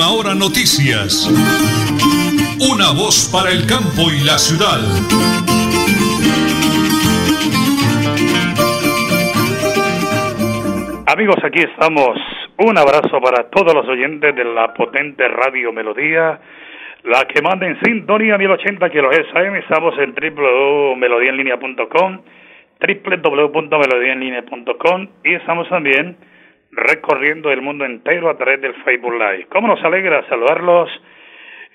Última Hora Noticias. Una voz para el campo y la ciudad. Amigos, aquí estamos. Un abrazo para todos los oyentes de la potente Radio Melodía, la que manda en sintonía 1080 kHz AM. Estamos en www.melodiaenlinea.com, www.melodiaenlinea.com y estamos también recorriendo el mundo entero a través del Facebook Live. ¿Cómo nos alegra saludarlos?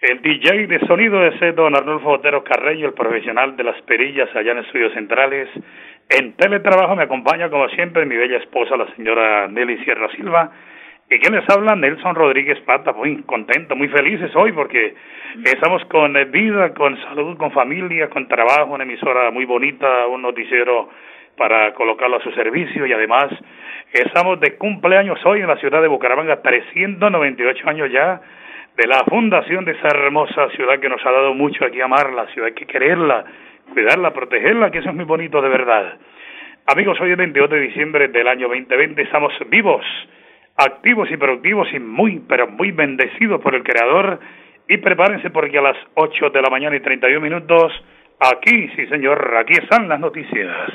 El DJ de sonido es don Arnulfo Otero Carreño, el profesional de las perillas allá en Estudios Centrales. En teletrabajo me acompaña, como siempre, mi bella esposa, la señora Nelly Sierra Silva. ¿Y quién les habla? Nelson Rodríguez Plata, muy contento, muy felices hoy porque estamos con vida, con salud, con familia, con trabajo, una emisora muy bonita, un noticiero para colocarlo a su servicio y además estamos de cumpleaños hoy en la ciudad de Bucaramanga, 398 años ya de la fundación de esa hermosa ciudad que nos ha dado mucho aquí amarla, ciudad hay que quererla, cuidarla, protegerla, que eso es muy bonito de verdad. Amigos, hoy es 22 de diciembre del año 2020, estamos vivos, activos y productivos y muy, pero muy bendecidos por el Creador. Y prepárense porque a las 8 de la mañana y 31 minutos, aquí, sí señor, aquí están las noticias.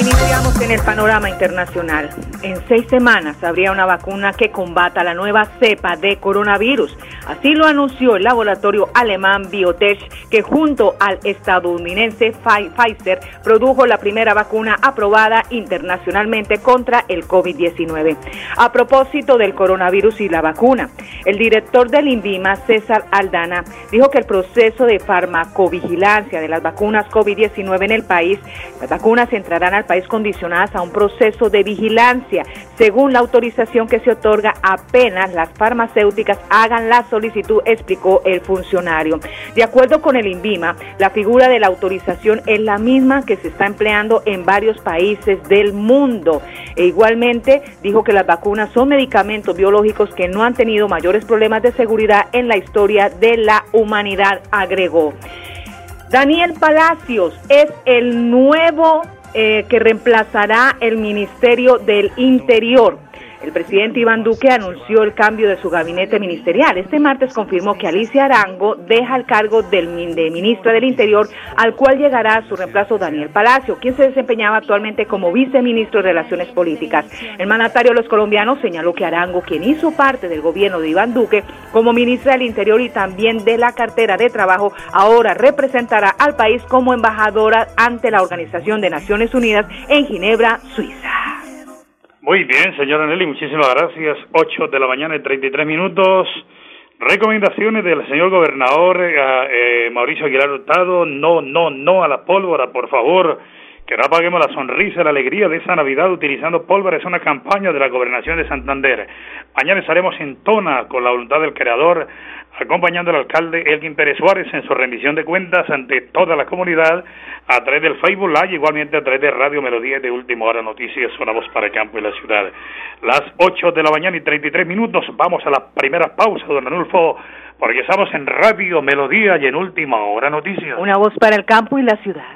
Iniciamos en el panorama internacional. En seis semanas habría una vacuna que combata la nueva cepa de coronavirus. Así lo anunció el laboratorio alemán Biotech, que junto al estadounidense Pfizer produjo la primera vacuna aprobada internacionalmente contra el COVID-19. A propósito del coronavirus y la vacuna, el director del INVIMA, César Aldana, dijo que el proceso de farmacovigilancia de las vacunas COVID-19 en el país, las vacunas entrarán al país condicionadas a un proceso de vigilancia, según la autorización que se otorga apenas las farmacéuticas hagan la solicitud, explicó el funcionario. De acuerdo con el INVIMA, la figura de la autorización es la misma que se está empleando en varios países del mundo. E igualmente dijo que las vacunas son medicamentos biológicos que no han tenido mayores problemas de seguridad en la historia de la humanidad, agregó. Daniel Palacios es el nuevo eh, que reemplazará el Ministerio del Interior. El presidente Iván Duque anunció el cambio de su gabinete ministerial. Este martes confirmó que Alicia Arango deja el cargo del, de ministra del Interior, al cual llegará su reemplazo Daniel Palacio, quien se desempeñaba actualmente como viceministro de Relaciones Políticas. El mandatario de los colombianos señaló que Arango, quien hizo parte del gobierno de Iván Duque como ministra del Interior y también de la cartera de trabajo, ahora representará al país como embajadora ante la Organización de Naciones Unidas en Ginebra, Suiza. Muy bien, señora Nelly, muchísimas gracias. 8 de la mañana y 33 minutos. Recomendaciones del señor gobernador eh, eh, Mauricio Aguilar Hurtado. No, no, no a la pólvora, por favor. Que no apaguemos la sonrisa, la alegría de esa Navidad utilizando pólvora. Es una campaña de la gobernación de Santander. Mañana estaremos en Tona con la voluntad del creador acompañando al alcalde Elgin Pérez Suárez en su rendición de cuentas ante toda la comunidad a través del Facebook Live, igualmente a través de Radio Melodía de Última Hora Noticias, una voz para el campo y la ciudad. Las 8 de la mañana y 33 minutos, vamos a la primera pausa, don Anulfo, porque estamos en Radio Melodía y en Última Hora Noticias. Una voz para el campo y la ciudad.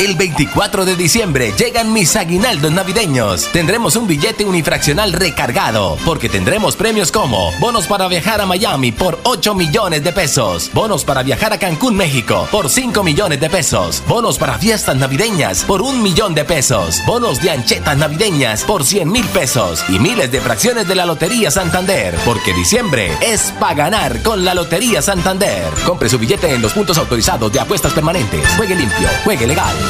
El 24 de diciembre llegan mis aguinaldos navideños. Tendremos un billete unifraccional recargado, porque tendremos premios como bonos para viajar a Miami por 8 millones de pesos, bonos para viajar a Cancún, México por 5 millones de pesos, bonos para fiestas navideñas por un millón de pesos, bonos de anchetas navideñas por 100 mil pesos y miles de fracciones de la Lotería Santander, porque diciembre es para ganar con la Lotería Santander. Compre su billete en los puntos autorizados de apuestas permanentes. Juegue limpio, juegue legal.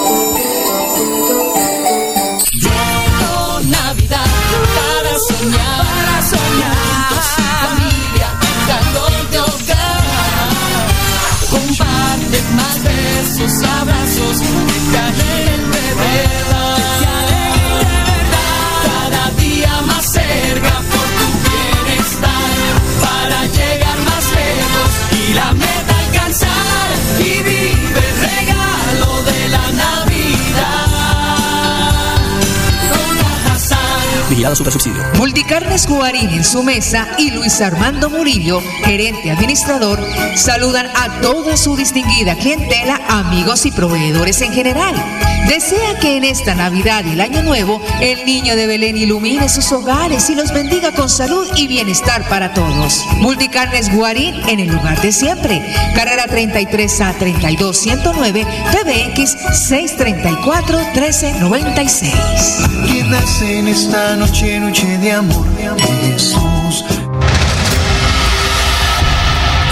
Multicarnes Guarín en su mesa y Luis Armando Murillo, gerente administrador, saludan a toda su distinguida clientela, amigos y proveedores en general. Desea que en esta Navidad y el Año Nuevo el niño de Belén ilumine sus hogares y los bendiga con salud y bienestar para todos. Multicarnes Guarín en el lugar de siempre. Carrera 33 a 32 109 PBX 634 1396. ¿Quién nace en esta noche, noche de amor, Jesús?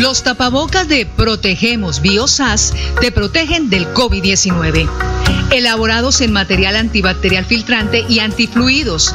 Los tapabocas de Protegemos Biosas te protegen del COVID-19. Elaborados en material antibacterial filtrante y antifluidos,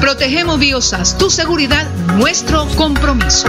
Protegemos Biosas, tu seguridad, nuestro compromiso.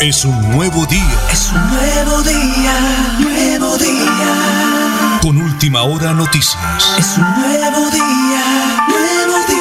Es un nuevo día. Es un nuevo día, nuevo día. Con última hora noticias. Es un nuevo día, nuevo día.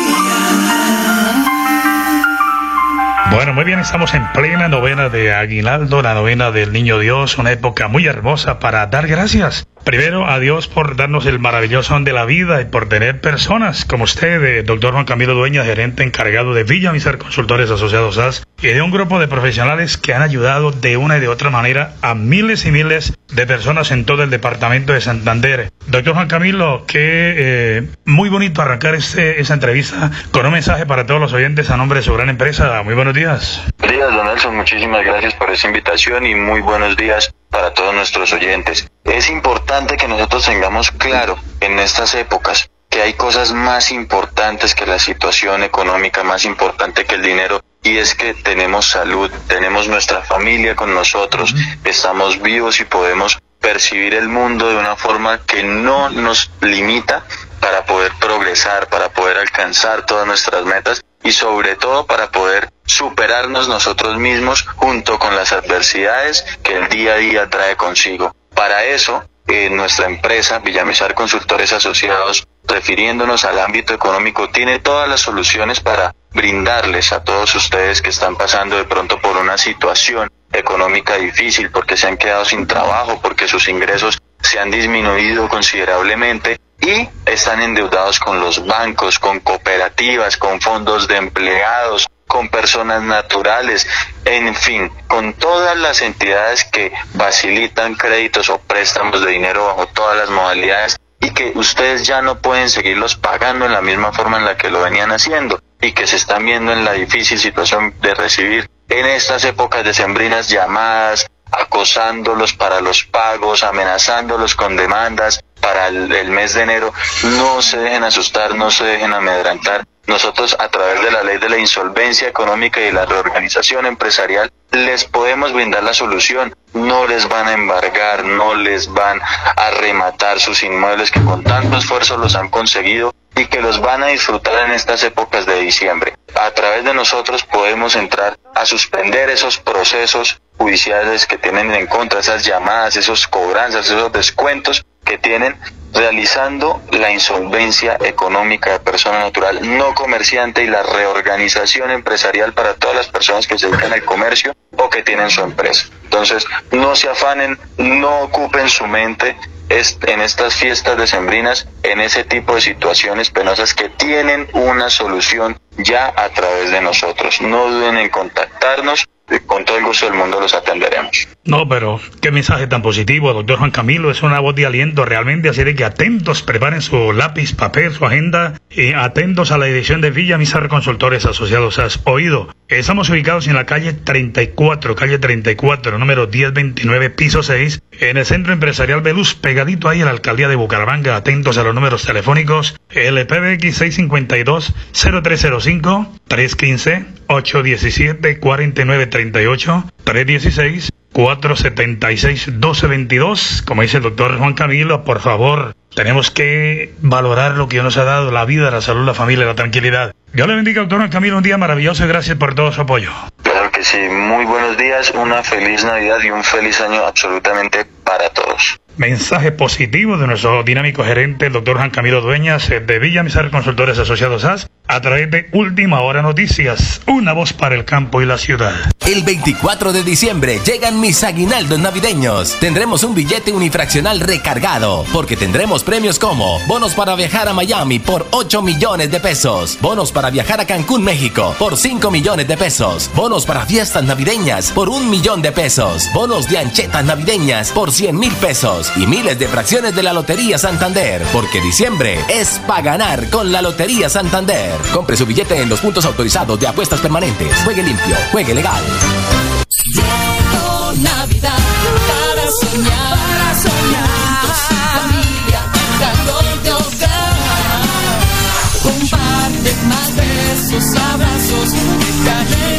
Bueno, muy bien, estamos en plena novena de Aguinaldo, la novena del Niño Dios, una época muy hermosa para dar gracias. Primero, a Dios por darnos el maravilloso don de la vida y por tener personas como usted, eh, doctor Juan Camilo Dueña, gerente encargado de Villa Misar Consultores Asociados SAS, y de un grupo de profesionales que han ayudado de una y de otra manera a miles y miles de personas en todo el departamento de Santander. Doctor Juan Camilo, qué eh, muy bonito arrancar este, entrevista con un mensaje para todos los oyentes a nombre de su gran empresa. Muy buenos días. Buenos días, don Nelson. Muchísimas gracias por esa invitación y muy buenos días para todos nuestros oyentes. Es importante que nosotros tengamos claro en estas épocas que hay cosas más importantes que la situación económica, más importante que el dinero, y es que tenemos salud, tenemos nuestra familia con nosotros, estamos vivos y podemos percibir el mundo de una forma que no nos limita para poder progresar, para poder alcanzar todas nuestras metas y sobre todo para poder superarnos nosotros mismos junto con las adversidades que el día a día trae consigo. Para eso, en nuestra empresa, Villamizar Consultores Asociados, refiriéndonos al ámbito económico, tiene todas las soluciones para brindarles a todos ustedes que están pasando de pronto por una situación económica difícil, porque se han quedado sin trabajo, porque sus ingresos se han disminuido considerablemente y están endeudados con los bancos, con cooperativas, con fondos de empleados, con personas naturales, en fin, con todas las entidades que facilitan créditos o préstamos de dinero bajo todas las modalidades y que ustedes ya no pueden seguirlos pagando en la misma forma en la que lo venían haciendo y que se están viendo en la difícil situación de recibir en estas épocas decembrinas llamadas, acosándolos para los pagos, amenazándolos con demandas, para el, mes de enero, no se dejen asustar, no se dejen amedrentar. Nosotros a través de la ley de la insolvencia económica y la reorganización empresarial les podemos brindar la solución. No les van a embargar, no les van a rematar sus inmuebles que con tanto esfuerzo los han conseguido y que los van a disfrutar en estas épocas de diciembre. A través de nosotros podemos entrar a suspender esos procesos judiciales que tienen en contra, esas llamadas, esos cobranzas, esos descuentos que tienen realizando la insolvencia económica de persona natural no comerciante y la reorganización empresarial para todas las personas que se dedican al comercio o que tienen su empresa. Entonces, no se afanen, no ocupen su mente en estas fiestas decembrinas en ese tipo de situaciones penosas que tienen una solución ya a través de nosotros. No duden en contactarnos con todo el gusto del mundo los atenderemos. No, pero qué mensaje tan positivo, doctor Juan Camilo. Es una voz de aliento realmente, así de que atentos, preparen su lápiz, papel, su agenda y atentos a la edición de Villa Mizar Consultores Asociados. Has oído. Estamos ubicados en la calle 34, calle 34, número 1029, piso 6, en el Centro Empresarial Beluz, pegadito ahí a la alcaldía de Bucaramanga. Atentos a los números telefónicos. El PBX 652 0305 315 817 4938 316 476-1222. Como dice el doctor Juan Camilo, por favor, tenemos que valorar lo que nos ha dado la vida, la salud, la familia, la tranquilidad. Dios le bendiga, doctor Juan Camilo, un día maravilloso y gracias por todo su apoyo. Claro que sí, muy buenos días, una feliz Navidad y un feliz año absolutamente para todos mensaje positivo de nuestro dinámico gerente, el doctor Juan Camilo Dueñas, eh, de Villamizar Consultores Asociados AS, a través de Última Hora Noticias, una voz para el campo y la ciudad. El 24 de diciembre llegan mis aguinaldos navideños. Tendremos un billete unifraccional recargado, porque tendremos premios como bonos para viajar a Miami por 8 millones de pesos, bonos para viajar a Cancún, México por 5 millones de pesos, bonos para fiestas navideñas por un millón de pesos, bonos de anchetas navideñas por 100 mil pesos y miles de fracciones de la Lotería Santander, porque diciembre es para ganar con la Lotería Santander. Compre su billete en los puntos autorizados de apuestas permanentes. Juegue limpio, juegue legal. Para soñar, para soñar. familia, de abrazos,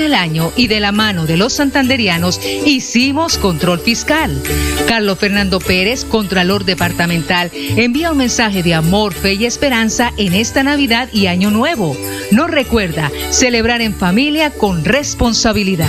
El año y de la mano de los santanderianos hicimos control fiscal. Carlos Fernando Pérez, Contralor Departamental, envía un mensaje de amor, fe y esperanza en esta Navidad y Año Nuevo. Nos recuerda celebrar en familia con responsabilidad.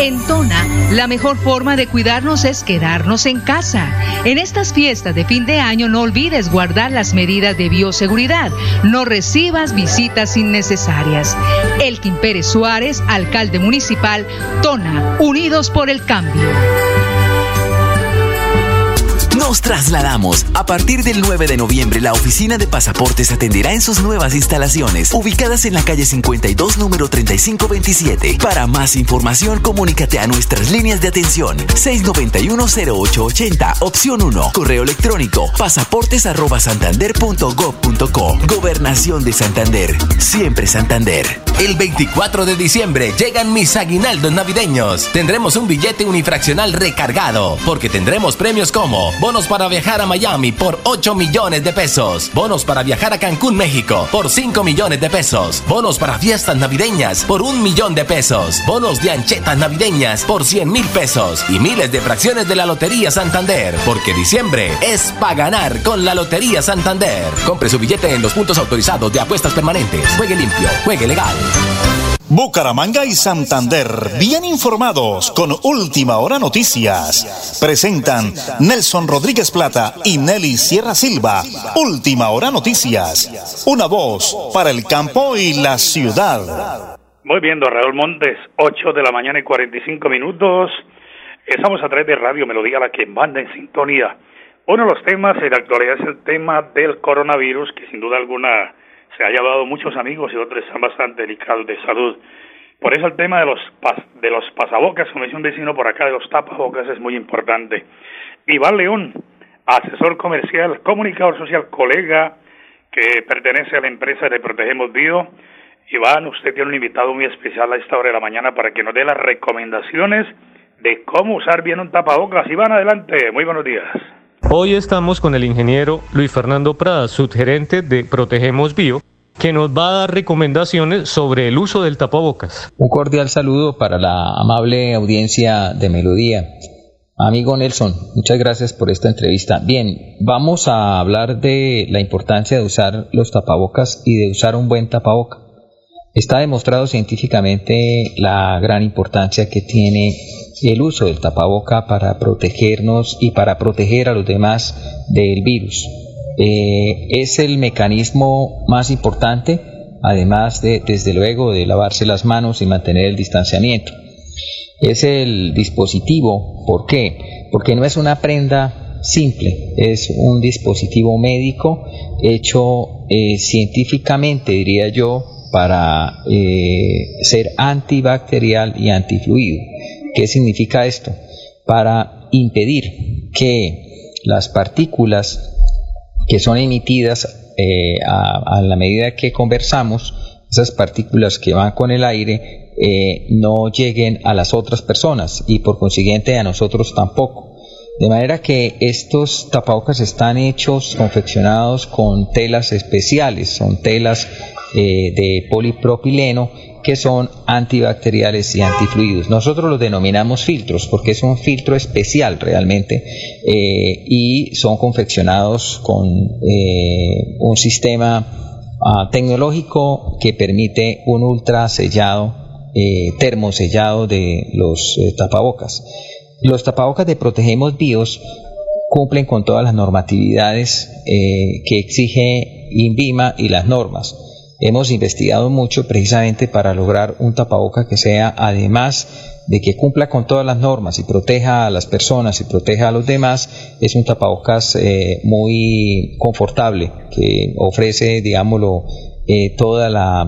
En Tona, la mejor forma de cuidarnos es quedarnos en casa. En estas fiestas de fin de año no olvides guardar las medidas de bioseguridad. No recibas visitas innecesarias. Elkin Pérez Suárez, alcalde municipal, Tona, Unidos por el Cambio. Nos trasladamos. A partir del 9 de noviembre, la oficina de pasaportes atenderá en sus nuevas instalaciones, ubicadas en la calle 52, número 3527. Para más información, comunícate a nuestras líneas de atención 691-0880, opción 1, correo electrónico pasaportes@santander.gov.co. Gobernación de Santander. Siempre Santander. El 24 de diciembre llegan mis aguinaldos navideños. Tendremos un billete unifraccional recargado, porque tendremos premios como bonos para viajar a Miami por 8 millones de pesos, bonos para viajar a Cancún, México por 5 millones de pesos, bonos para fiestas navideñas por un millón de pesos, bonos de anchetas navideñas por 100 mil pesos y miles de fracciones de la Lotería Santander, porque diciembre es para ganar con la Lotería Santander. Compre su billete en los puntos autorizados de apuestas permanentes. Juegue limpio, juegue legal. Bucaramanga y Santander, bien informados con Última Hora Noticias. Presentan Nelson Rodríguez Plata y Nelly Sierra Silva. Última Hora Noticias. Una voz para el campo y la ciudad. Muy bien, don Raúl Montes, 8 de la mañana y 45 minutos. Estamos a través de Radio Melodía, la que manda en sintonía. Uno de los temas en la actualidad es el tema del coronavirus, que sin duda alguna se ha llevado muchos amigos y otros están bastante delicados de salud. Por eso el tema de los de los pasabocas, como dice un vecino por acá, de los tapabocas es muy importante. Iván León, asesor comercial, comunicador social, colega que pertenece a la empresa de Protegemos Bio. Iván, usted tiene un invitado muy especial a esta hora de la mañana para que nos dé las recomendaciones de cómo usar bien un tapabocas. Iván, adelante, muy buenos días. Hoy estamos con el ingeniero Luis Fernando Prada, subgerente de Protegemos Bio, que nos va a dar recomendaciones sobre el uso del tapabocas. Un cordial saludo para la amable audiencia de Melodía. Amigo Nelson, muchas gracias por esta entrevista. Bien, vamos a hablar de la importancia de usar los tapabocas y de usar un buen tapaboca. Está demostrado científicamente la gran importancia que tiene el uso del tapaboca para protegernos y para proteger a los demás del virus. Eh, es el mecanismo más importante, además de, desde luego, de lavarse las manos y mantener el distanciamiento. Es el dispositivo, ¿por qué? Porque no es una prenda simple, es un dispositivo médico hecho eh, científicamente, diría yo, para eh, ser antibacterial y antifluido. ¿Qué significa esto? Para impedir que las partículas que son emitidas eh, a, la medida que conversamos, esas partículas que van con el aire, eh, no lleguen a las otras personas y por consiguiente a nosotros tampoco. De manera que estos tapabocas están hechos, confeccionados con telas especiales, son telas eh, de polipropileno que son antibacteriales y antifluidos. Nosotros los denominamos filtros porque es un filtro especial realmente eh, y son confeccionados con eh, un sistema ah, tecnológico que permite un ultra sellado, termosellado de los tapabocas. Los tapabocas de Protegemos Bios cumplen con todas las normatividades que exige INVIMA y las normas hemos investigado mucho precisamente para lograr un tapaboca que sea, además de que cumpla con todas las normas y proteja a las personas y proteja a los demás, es un tapabocas eh, muy confortable que ofrece, digámoslo, eh, toda la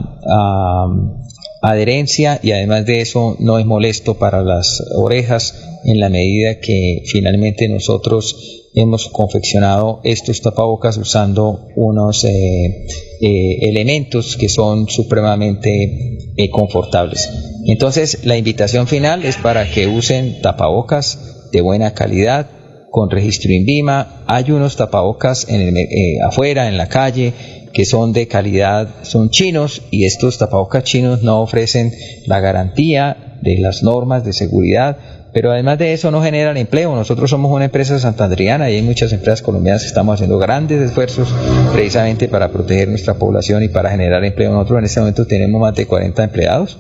adherencia y además de eso no es molesto para las orejas en la medida que finalmente nosotros hemos confeccionado estos tapabocas usando unos eh, eh, elementos que son supremamente eh, confortables. Entonces, la invitación final es para que usen tapabocas de buena calidad, con registro INVIMA. Hay unos tapabocas en afuera, en la calle, que son de calidad, son chinos y estos tapabocas chinos no ofrecen la garantía de las normas de seguridad pero además de eso no generan empleo. Nosotros somos una empresa santandriana y hay muchas empresas colombianas que estamos haciendo grandes esfuerzos precisamente para proteger nuestra población y para generar empleo. Nosotros en este momento tenemos más de 40 empleados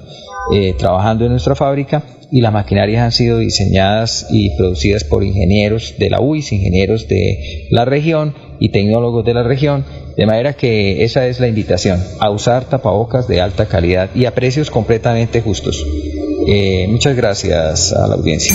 eh, trabajando en nuestra fábrica y las maquinarias han sido diseñadas y producidas por ingenieros de la UIS, ingenieros de la región y tecnólogos de la región, de manera que esa es la invitación, a usar tapabocas de alta calidad y a precios completamente justos. Eh, muchas gracias a la audiencia.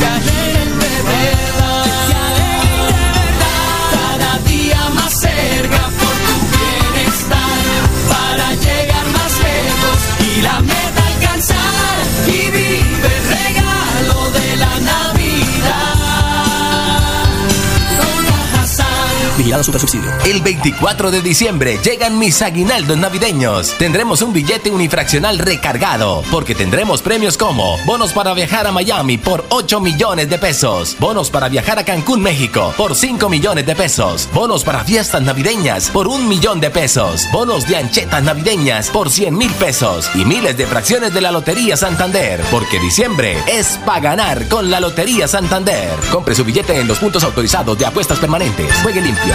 Calle Vigilado Subsidio. El 24 de diciembre llegan mis aguinaldos navideños. Tendremos un billete unifraccional recargado, porque tendremos premios como bonos para viajar a Miami por 8 millones de pesos, bonos para viajar a Cancún, México por 5 millones de pesos, bonos para fiestas navideñas por un millón de pesos, bonos de anchetas navideñas por 100 mil pesos y miles de fracciones de la Lotería Santander, porque diciembre es para ganar con la Lotería Santander. Compre su billete en los puntos autorizados de apuestas permanentes. Juegue limpio,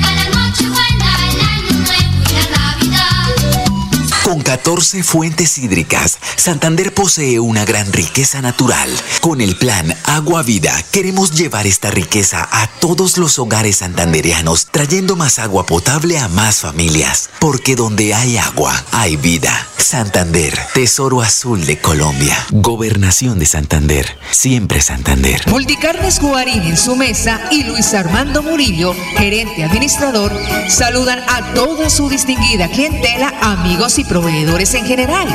Con 14 fuentes hídricas, Santander posee una gran riqueza natural. Con el plan Agua Vida, queremos llevar esta riqueza a todos los hogares santandereanos, trayendo más agua potable a más familias. Porque donde hay agua, hay vida. Santander, Tesoro Azul de Colombia. Gobernación de Santander, siempre Santander. Multicarnes Guarín en su mesa y Luis Armando Murillo, gerente administrador, saludan a toda su distinguida clientela, amigos y proveedores en general.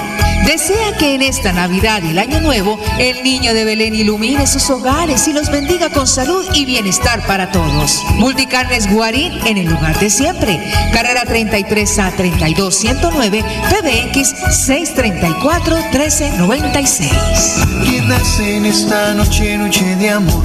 Desea que en esta Navidad y el Año Nuevo el niño de Belén ilumine sus hogares y los bendiga con salud y bienestar para todos. Multicarnes Guarín en el lugar de siempre. Carrera 33 a 32 109 PBX 634 1396. Quédase en esta noche, noche de amor,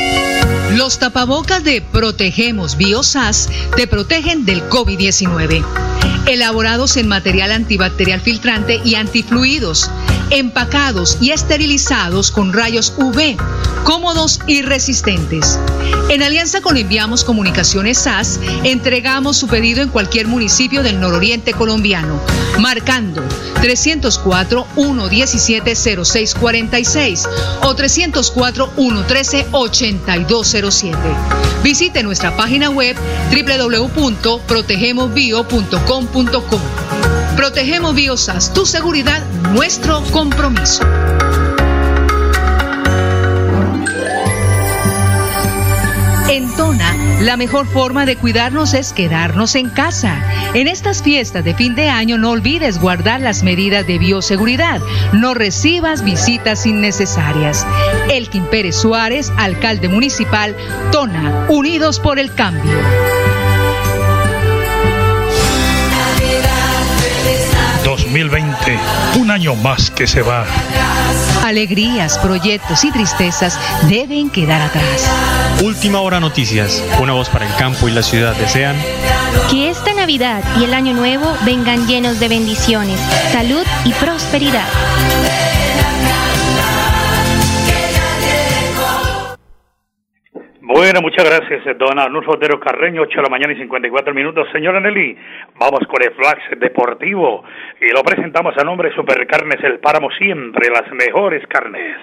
Los tapabocas de Protegemos Biosas te protegen del COVID-19. Elaborados en material antibacterial filtrante y antifluidos, empacados y esterilizados con rayos UV, cómodos y resistentes. En alianza con Enviamos Comunicaciones SAS, entregamos su pedido en cualquier municipio del nororiente colombiano, marcando 304 117 0646 o 304 113 8207. Visite nuestra página web www.protegemosbio.com.co. Protegemos Biosas, tu seguridad, nuestro compromiso. En Tona, la mejor forma de cuidarnos es quedarnos en casa. En estas fiestas de fin de año no olvides guardar las medidas de bioseguridad. No recibas visitas innecesarias. Elkin Pérez Suárez, alcalde municipal, Tona, Unidos por el Cambio. 2020, un año más que se va. Alegrías, proyectos y tristezas deben quedar atrás. Última hora noticias. Una voz para el campo y la ciudad desean Que esta Navidad y el Año Nuevo vengan llenos de bendiciones, salud y prosperidad. Bueno, muchas gracias, eh, don Arnulfo Otero Carreño, 8 de la mañana y 54 minutos. Señora Nelly, vamos con el flash deportivo y lo presentamos a nombre de Supercarnes El Páramo, siempre las mejores carnes.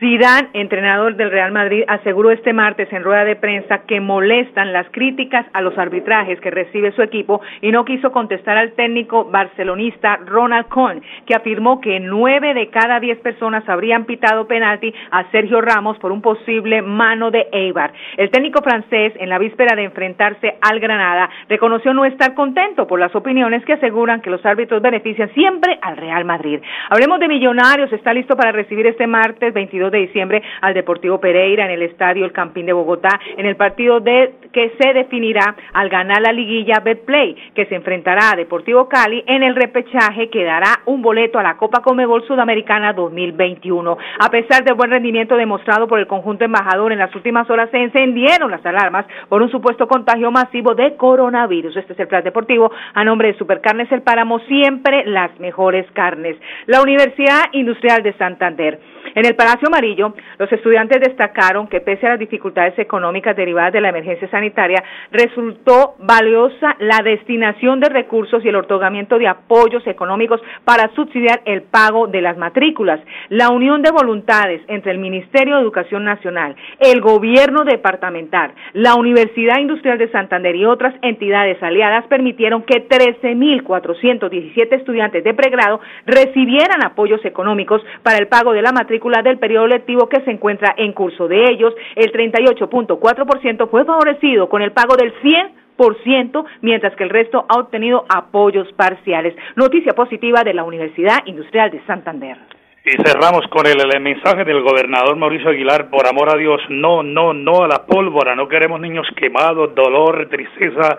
Zidane, entrenador del Real Madrid, aseguró este martes en rueda de prensa que molestan las críticas a los arbitrajes que recibe su equipo y no quiso contestar al técnico barcelonista Ronald Koeman, que afirmó que nueve de cada diez personas habrían pitado penalti a Sergio Ramos por un posible mano de Eibar. El técnico francés, en la víspera de enfrentarse al Granada, reconoció no estar contento por las opiniones que aseguran que los árbitros benefician siempre al Real Madrid. Hablemos de Millonarios, está listo para recibir este martes 22 de diciembre al Deportivo Pereira en el Estadio El Campín de Bogotá en el partido de que se definirá al ganar la liguilla Betplay que se enfrentará a Deportivo Cali en el repechaje que dará un boleto a la Copa Comebol Sudamericana 2021. A pesar del buen rendimiento demostrado por el conjunto embajador en las últimas horas se encendieron las alarmas por un supuesto contagio masivo de coronavirus. Este es el plan deportivo a nombre de Supercarnes El Páramo, siempre las mejores carnes. La Universidad Industrial de Santander En el Palacio Amarillo, los estudiantes destacaron que pese a las dificultades económicas derivadas de la emergencia sanitaria, resultó valiosa la destinación de recursos y el otorgamiento de apoyos económicos para subsidiar el pago de las matrículas. La unión de voluntades entre el Ministerio de Educación Nacional, el gobierno departamental, la Universidad Industrial de Santander y otras entidades aliadas permitieron que 13.417 estudiantes de pregrado recibieran apoyos económicos para el pago de la matrícula del periodo lectivo que se encuentra en curso. De ellos, el 38.4% fue favorecido con el pago del 100% mientras que el resto ha obtenido apoyos parciales. Noticia positiva de la Universidad Industrial de Santander. Y cerramos con el, mensaje del gobernador Mauricio Aguilar, por amor a Dios, no, no, no a la pólvora, no queremos niños quemados, dolor, tristeza,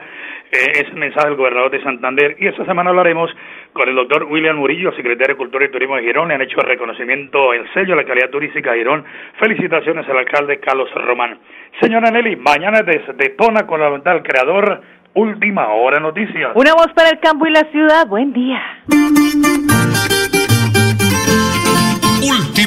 eh, es el mensaje del gobernador de Santander. Y esta semana hablaremos con el doctor William Murillo, secretario de Cultura y Turismo de Girón. Le han hecho reconocimiento, el sello de la calidad turística de Girón. Felicitaciones al alcalde Carlos Román. Señora Nelly, mañana desde Tona con la del creador, Última Hora Noticias. Una voz para el campo y la ciudad. Buen día.